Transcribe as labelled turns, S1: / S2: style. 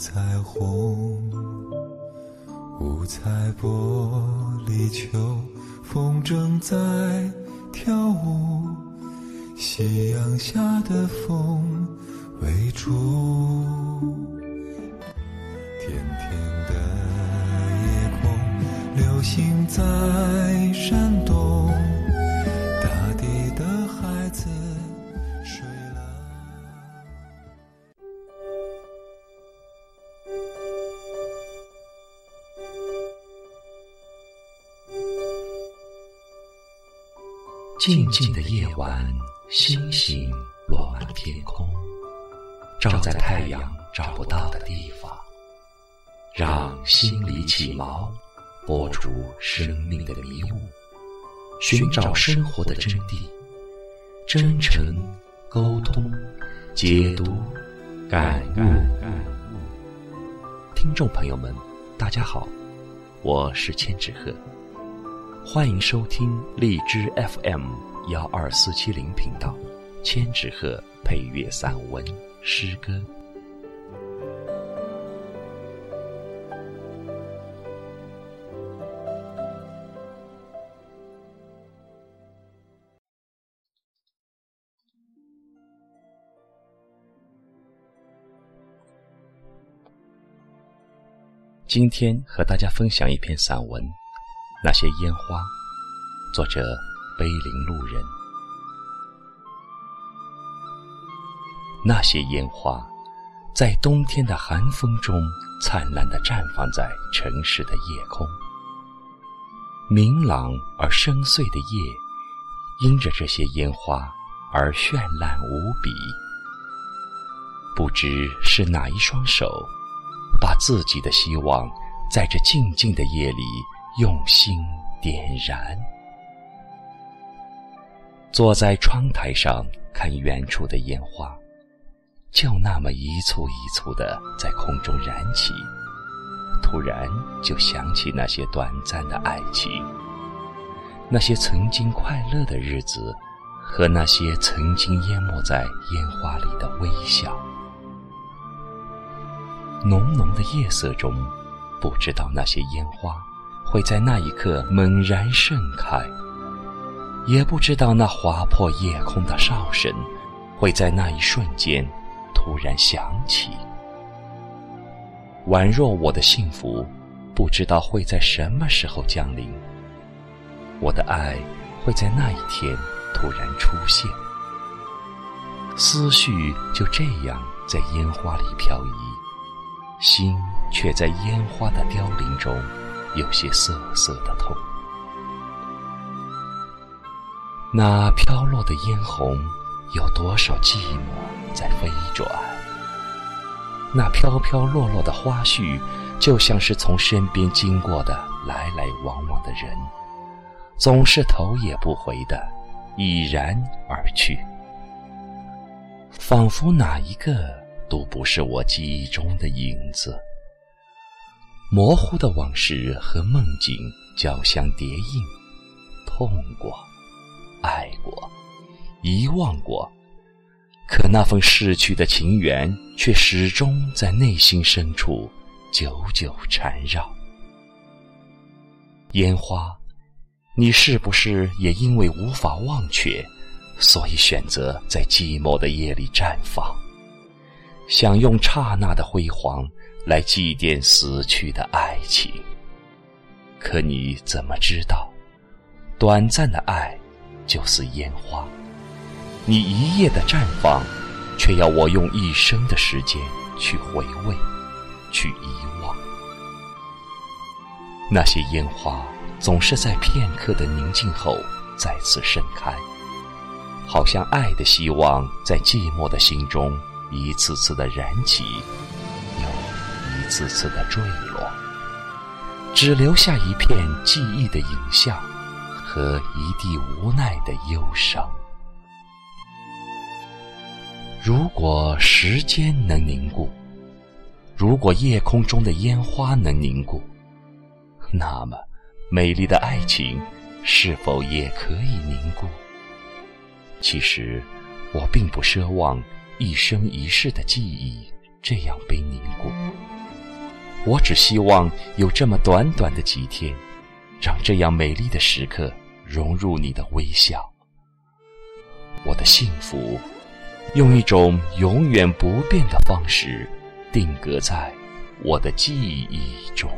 S1: 彩虹？五彩玻璃球，风筝在跳舞，夕阳下的风
S2: 静静的夜晚，星星落满天空，照在太阳照不到的地方，让心里起锚，拨除生命的迷雾，寻找生活的真谛，真诚沟通，解读感悟。听众朋友们，大家好，我是千纸鹤。欢迎收听荔枝 FM 幺二四七零频道，千纸鹤配乐散文诗歌。今天和大家分享一篇散文。那些烟花，作者碑林路人。那些烟花，在冬天的寒风中灿烂的绽放在城市的夜空。明朗而深邃的夜，因着这些烟花而绚烂无比。不知是哪一双手，把自己的希望在这静静的夜里。用心点燃，坐在窗台上看远处的烟花，就那么一簇一簇的在空中燃起。突然就想起那些短暂的爱情，那些曾经快乐的日子，和那些曾经淹没在烟花里的微笑。浓浓的夜色中，不知道那些烟花。会在那一刻猛然盛开，也不知道那划破夜空的哨声会在那一瞬间突然响起。宛若我的幸福，不知道会在什么时候降临。我的爱会在那一天突然出现，思绪就这样在烟花里飘移，心却在烟花的凋零中。有些涩涩的痛。那飘落的嫣红，有多少寂寞在飞转？那飘飘落落的花絮，就像是从身边经过的来来往往的人，总是头也不回的已然而去，仿佛哪一个都不是我记忆中的影子。模糊的往事和梦境交相叠映，痛过，爱过，遗忘过，可那份逝去的情缘却始终在内心深处久久缠绕。烟花，你是不是也因为无法忘却，所以选择在寂寞的夜里绽放，想用刹那的辉煌？来祭奠死去的爱情，可你怎么知道，短暂的爱就是烟花？你一夜的绽放，却要我用一生的时间去回味，去遗忘。那些烟花总是在片刻的宁静后再次盛开，好像爱的希望在寂寞的心中一次次的燃起。次次的坠落，只留下一片记忆的影像和一地无奈的忧伤。如果时间能凝固，如果夜空中的烟花能凝固，那么美丽的爱情是否也可以凝固？其实，我并不奢望一生一世的记忆这样被凝固。我只希望有这么短短的几天，让这样美丽的时刻融入你的微笑。我的幸福，用一种永远不变的方式，定格在我的记忆中。